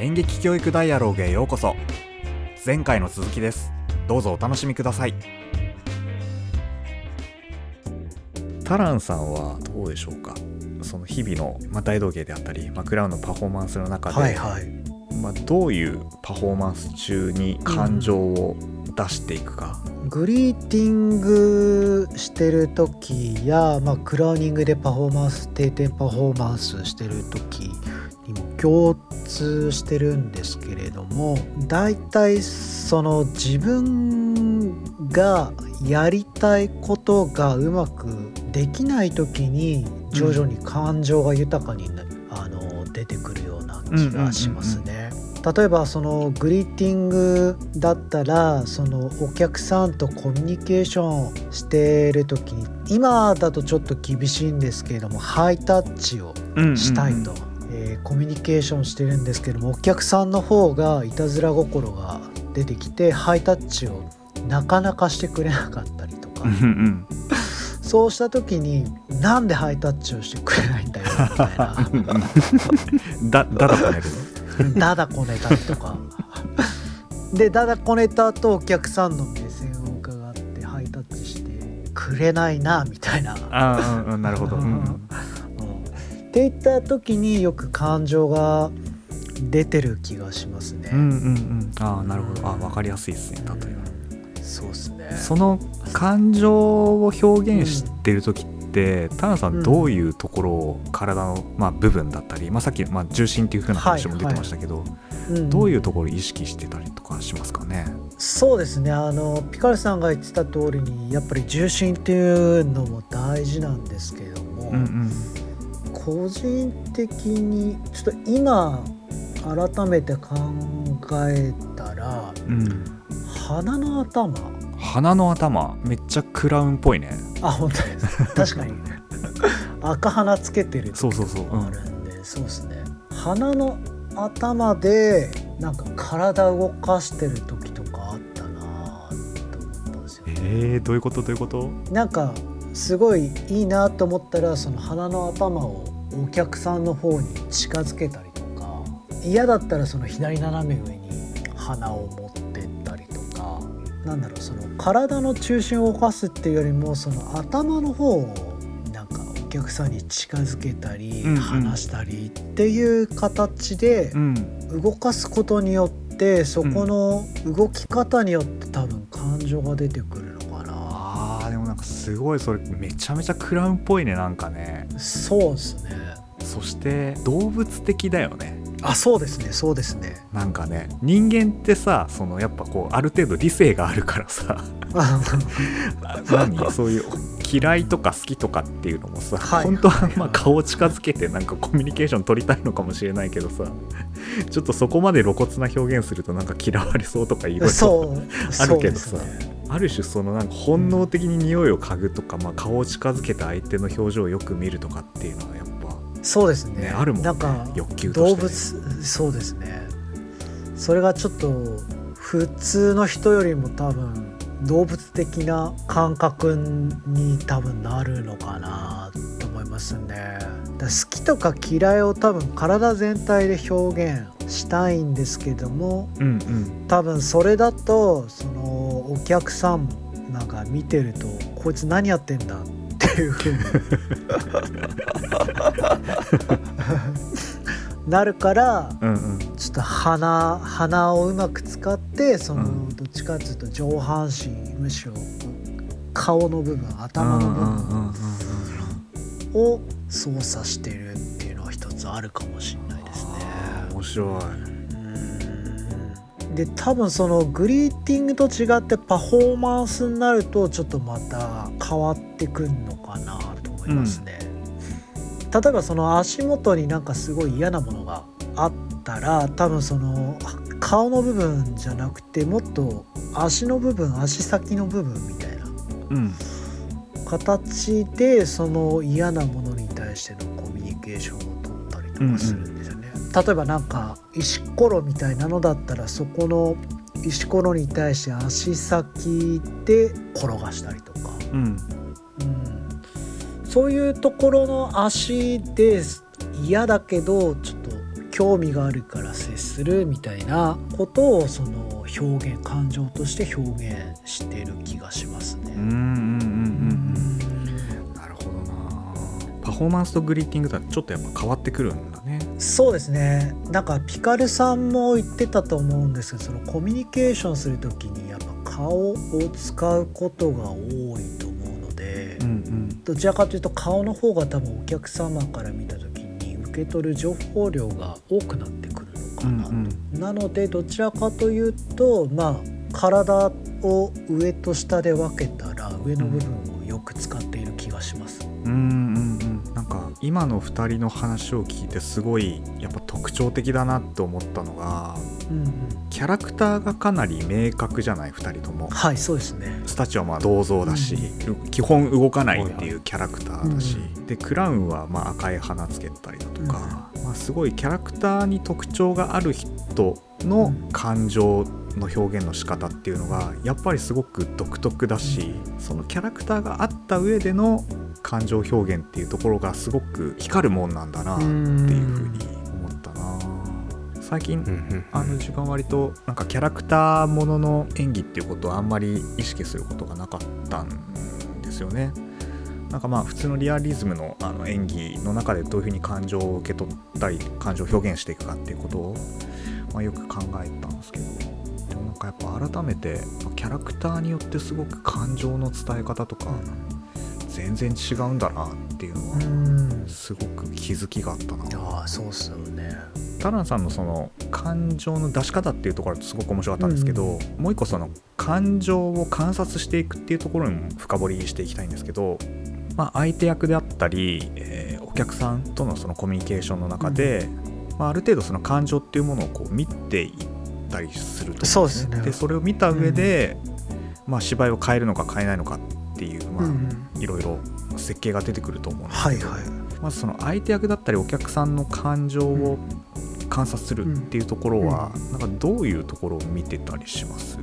演劇教育ダイアローグへようこそ。前回の続きです。どうぞお楽しみください。タランさんはどうでしょうか？その日々の、まあ、大道芸であったり、まあ、クラウンのパフォーマンスの中で、はいはい。まあ、どういうパフォーマンス中に感情を出していくか、グリーティングしてる時や、まあ、クラウニングでパフォーマンス定点パフォーマンスしてる時共通してるんですけれどもだいたいその自分がやりたいことがうまくできない時に徐々に感情が豊かにな、あの出てくるような気がしますね。例えばそのグリーティングだったらそのお客さんとコミュニケーションしてる時に今だとちょっと厳しいんですけれどもハイタッチをしたいと、えーコミュニケーションしてるんですけどもお客さんの方がいたずら心が出てきてハイタッチをなかなかしてくれなかったりとか。そうした時になんでハイタッチをしてくれないんだよみたいな。だだだこねるダダ こねたりとかでダダこねた後お客さんの目線を伺ってハイタッチしてくれないなみたいな、あなるほど、うんっていった時によく感情が出てる気がしますね。うんうんうん。ああなるほど。あ分かりやすいですね。例えば。そうですね。その感情を表現してる時って、タナさんどういうところを体の、まあ、部分だったり、まあ、さっき、まあ、重心っていう風な話も出てましたけど、どういうところを意識してたりとかしますかね？そうですね。あのピカルさんが言ってた通りにやっぱり重心っていうのも大事なんですけれども、うんうん個人的にちょっと今改めて考えたらうん鼻の頭。鼻の頭めっちゃクラウンっぽいね。あ本当です。確かに。赤鼻つけてる。そうそうそう、うん。あるんでそうですね。鼻の頭でなんか体動かしてる時とかあったなと思ったんですよ。えー、どういうこと？どういうこと？なんかすごいいいなと思ったらその鼻の頭をお客さんの方に近づけたりとか嫌だったらその左斜め上に鼻を持ってったりとかなんだろうその体の中心を動かすっていうよりもその頭の方をなんかお客さんに近づけたり話したりっていう形でうん動かすことによってそこの動き方によって多分感情が出てくるのかな。あーでもなんかすごいそれめちゃめちゃクラウンっぽいねなんかねそうですね。そして動物的だよね。あ、そうですね、そうですね。なんかね人間ってさそのやっぱこうある程度理性があるからさ。何？そういう嫌いとか好きとかっていうのもさ、はい。本当ははいまあ顔を近づけてなんかコミュニケーション取りたいのかもしれないけどさちょっとそこまで露骨な表現するとなんか嫌われそうとかいろいろあるけどさね。ある種そのなんか本能的に匂いを嗅ぐとか、まあ、顔を近づけて相手の表情をよく見るとかっていうのはやっぱそうですね。ねあるもんねなんか欲求としてね動物、そうですね。それがちょっと普通の人よりも多分動物的な感覚に多分なるのかなと思いますね。好きとか嫌いを多分体全体で表現したいんですけども、うんうん多分それだとそのお客さんなんか見てるとこいつ何やってんだっていうふうになるからうんうん。ちょっと鼻鼻をうまく使ってその、うん。どっちかっていうと上半身むしろ顔の部分頭の部分を操作してるっていうのは一つあるかもしれないですね。面白い。うんで多分そのグリーティングと違ってパフォーマンスになるとちょっとまた変わってくんのかなと思いますね。例えばその足元になんかすごい嫌なものがあったら多分その顔の部分じゃなくてもっと足の部分足先の部分みたいな。うん。形でその嫌なものに対してのコミュニケーションを取ったりとかするんですよね。例えばなんか石ころみたいなのだったらそこの石ころに対して足先で転がしたりとか、うん。うん、そういうところの足で嫌だけどちょっと興味があるから接するみたいなことをその表現感情として表現してる気がしますね。うんうんうんうんなるほどなパフォーマンスとグリーティングとはちょっとやっぱ変わってくるんだね。そうですねなんかピカルさんも言ってたと思うんですけどそのコミュニケーションする時にやっぱ顔を使うことが多いどちらかというと顔の方が多分お客様から見た時に受け取る情報量が多くなってくるのかなと。うんうん、なのでどちらかというとまあ体を上と下で分けたら上の部分をよく使っている気がします。うんうんうん、なんか今の2人の話を聞いてすごいやっぱ特徴的だなと思ったのが、うんうん、キャラクターがかなり明確じゃない？2人とも。はいそうですね。スタチュはまあ銅像だし、うん、基本動かないっていうキャラクターだし、うん、でクラウンはまあ赤い花つけたりだとか、うん、まあ、すごいキャラクターに特徴がある人の感情の表現の仕方っていうのがやっぱりすごく独特だしそのキャラクターがあった上での感情表現っていうところがすごく光るもん。なんだなっていうふうに最近あの時間割となんかキャラクターものの演技っていうことをあんまり意識することがなかったんですよね。なんかまあ普通のリアリズムのあの演技の中でどういうふうに感情を受け取ったり感情を表現していくかっていうことを、まあ、よく考えたんですけど。でもなんかやっぱ改めてキャラクターによってすごく感情の伝え方とか全然違うんだなっていうのはすごく気づきがあったな。あそうっすよねタランさんのその感情の出し方っていうところはすごく面白かったんですけど、うん、もう一個その感情を観察していくっていうところにも深掘りしていきたいんですけど、まあ、相手役であったり、えー、お客さんとのそのコミュニケーションの中で、うん、まあ、ある程度その感情っていうものをこう見ていったりすると、ね、そうですね。でそれを見た上で、うん、まあ、芝居を変えるのか変えないのかっていう、まあいろいろ設計が出てくると思うんですけど、はいはい、まずその相手役だったりお客さんの感情を観察するっていうところは、うん。うん、なんかどういうところを見てたりします？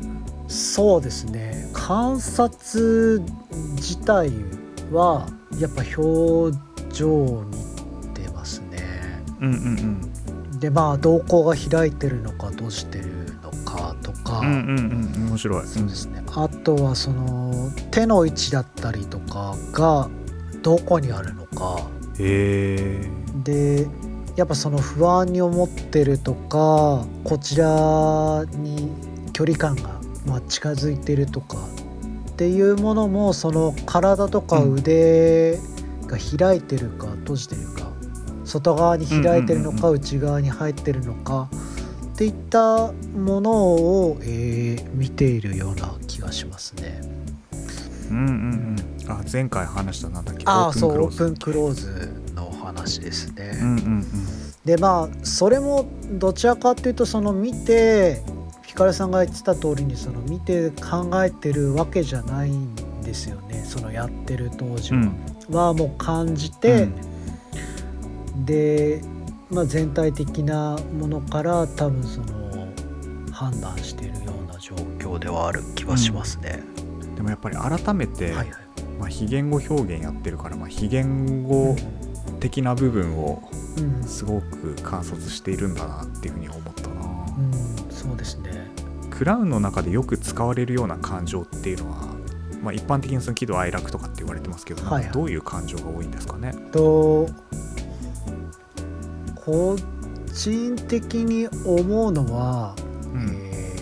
そうですね。観察自体はやっぱ表情に出ますね。うんうんうん、でまあ瞳孔が開いてるのか閉じてるのかとか、うんうんうん、面白い。そうですね、あとはその手の位置だったりとかがどこにあるのか。へでやっぱその不安に思ってるとかこちらに距離感がま近づいてるとかっていうものもその体とか腕が開いてるか閉じてるか外側に開いてるのか内側に入ってるのかっていったものを、えー、見ているような気がしますね。うんうんうん、あ前回話したなんだっけ？あそうオープンクローズの話ですね。うんうんうん、でまあそれもどちらかというとその見てピカルさんが言ってた通りにその見て考えてるわけじゃないんですよね。そのやってる当時は。うん、はもう感じて、うん、でまあ、全体的なものから多分その判断しているような状況ではある気はしますね。うん、でもやっぱり改めて、はいはい、まあ、非言語表現やってるから、まあ、非言語的な部分をすごく観察しているんだなっていうふうに思ったな。うん、そうですね。クラウンの中でよく使われるような感情っていうのは、まあ、一般的にその喜怒哀楽とかって言われてますけど、はいはい、どういう感情が多いんですかね？と個人的に思うのは、うん、え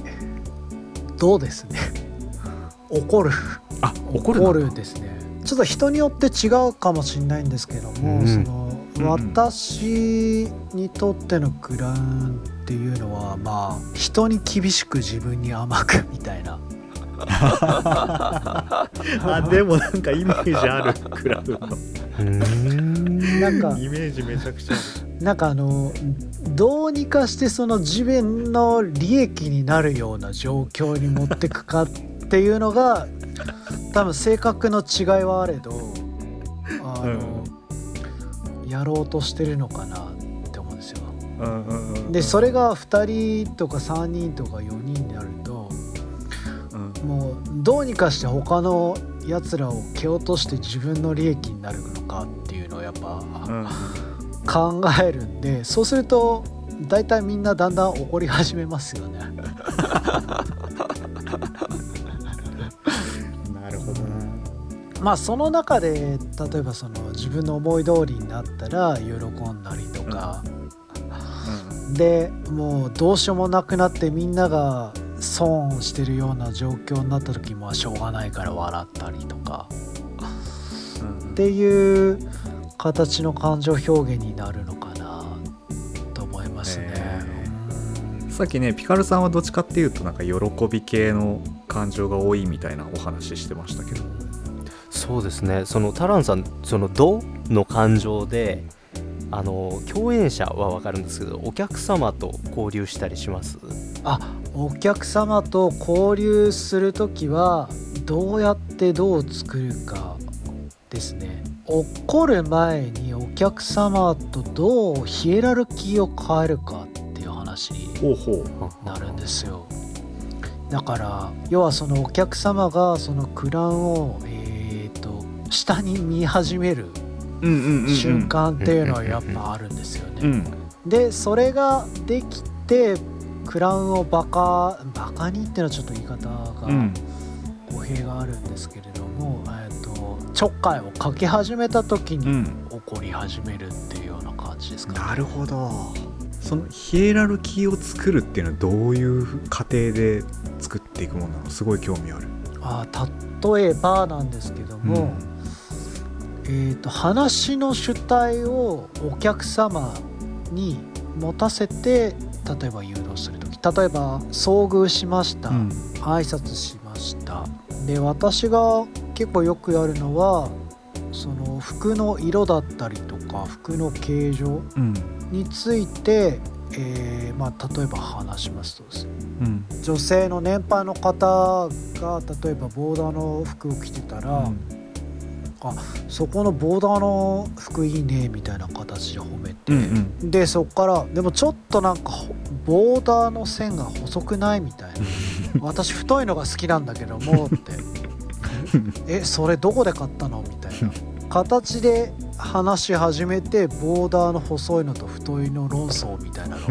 ー、どうですね。怒るあ怒る怒るですね。ちょっと人によって違うかもしれないんですけども、うん、その、うん、私にとってのクラウンっていうのはまあ人に厳しく自分に甘くみたいな。あでもなんかイメージあるクラウンのなんかイメージめちゃくちゃなんかあのどうにかしてその自分の利益になるような状況に持ってくかっていうのが多分性格の違いはあれどあの、うん、やろうとしてるのかなって思うんですよ。でそれが2人とか3人とか4人になると、うん、もうどうにかして他のやつらを蹴落として自分の利益になるのかっていうのをやっぱ。うん考えるんでそうすると大体みんなだんだん怒り始めますよね まあその中で例えばその自分の思い通りになったら喜んだりとか、でもうどうしようもなくなってみんなが損してるような状況になった時もしょうがないから笑ったりとか、っていう形の感情表現になるのかなと思いますね。さっきねピカルさんはどっちかっていうとなんか喜び系の感情が多いみたいなお話してましたけどそうですね。そのタランさんその「ど」の感情であの共演者は分かるんですけどお客様と交流したりします？あお客様と交流する時はどうやってどう作るかですね。怒る前にお客様とどうヒエラルキーを変えるかっていう話になるんですよ。だから要はそのお客様がそのクランをえっ、と下に見始める瞬間っていうのはやっぱあるんですよね。でそれができてクラウンをバカバカにっていうのはちょっと言い方が語弊があるんですけれども、えー、とちょっかいをかけ始めた時に怒り始めるっていうような感じですかね。なるほどそのヒエラルキーを作るっていうのはどういう過程で作っていくものなの？すごい興味ある。あ例えばなんですけども、うん。えーと、話の主体をお客様に持たせて例えば誘導する時例えば遭遇しました、うん、挨拶しました。で私が結構よくやるのはその服の色だったりとか服の形状について、うん、えー、まあ、例えば話しますとですね、うん、女性の年配の方が例えばボーダーの服を着てたら、うん。あそこのボーダーの服いいねみたいな形で褒めて、うんうん、でそっからでもちょっとなんかボーダーの線が細くないみたいな。私太いのが好きなんだけどもって。えそれどこで買ったの？みたいな。形で話し始めてボーダーの細いのと太いの論争みたいなのを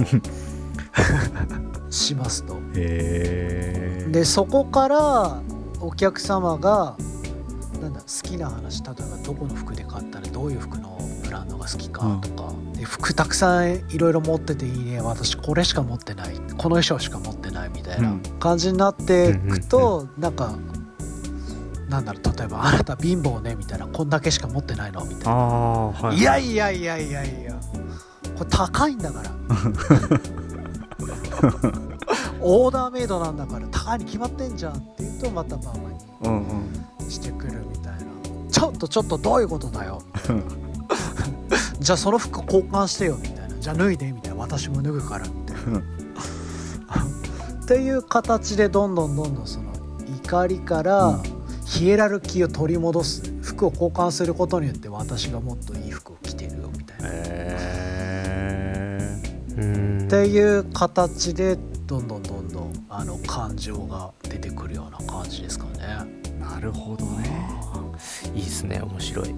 しますと。でそこからお客様がなんだ好きな話例えばどこの服で買ったらどういう服のブランドが好きかとか、うん、で服たくさんいろいろ持ってていいね私これしか持ってないこの衣装しか持ってないみたいな感じになっていくと、うん、なんかなんだろう例えば「あなた貧乏ね」みたいな「こんだけしか持ってないの?」みたいな、はい、いやいやいやいやいや。これ高いんだから オーダーメイドなんだから高いに決まってんじゃんって言うとまたまあまあにしてくるみたいな、ちょっとちょっとどういうことだよ。じゃあその服交換してよみたいな。じゃあ脱いでみたいな。私も脱ぐからみたいなっていう形でどんどんどんどんその怒りからヒエラルキーを取り戻す。服を交換することによって私がもっといい服をっていう形でどんどんどんどんあの感情が出てくるような感じですかね。なるほどね。いいですね。面白い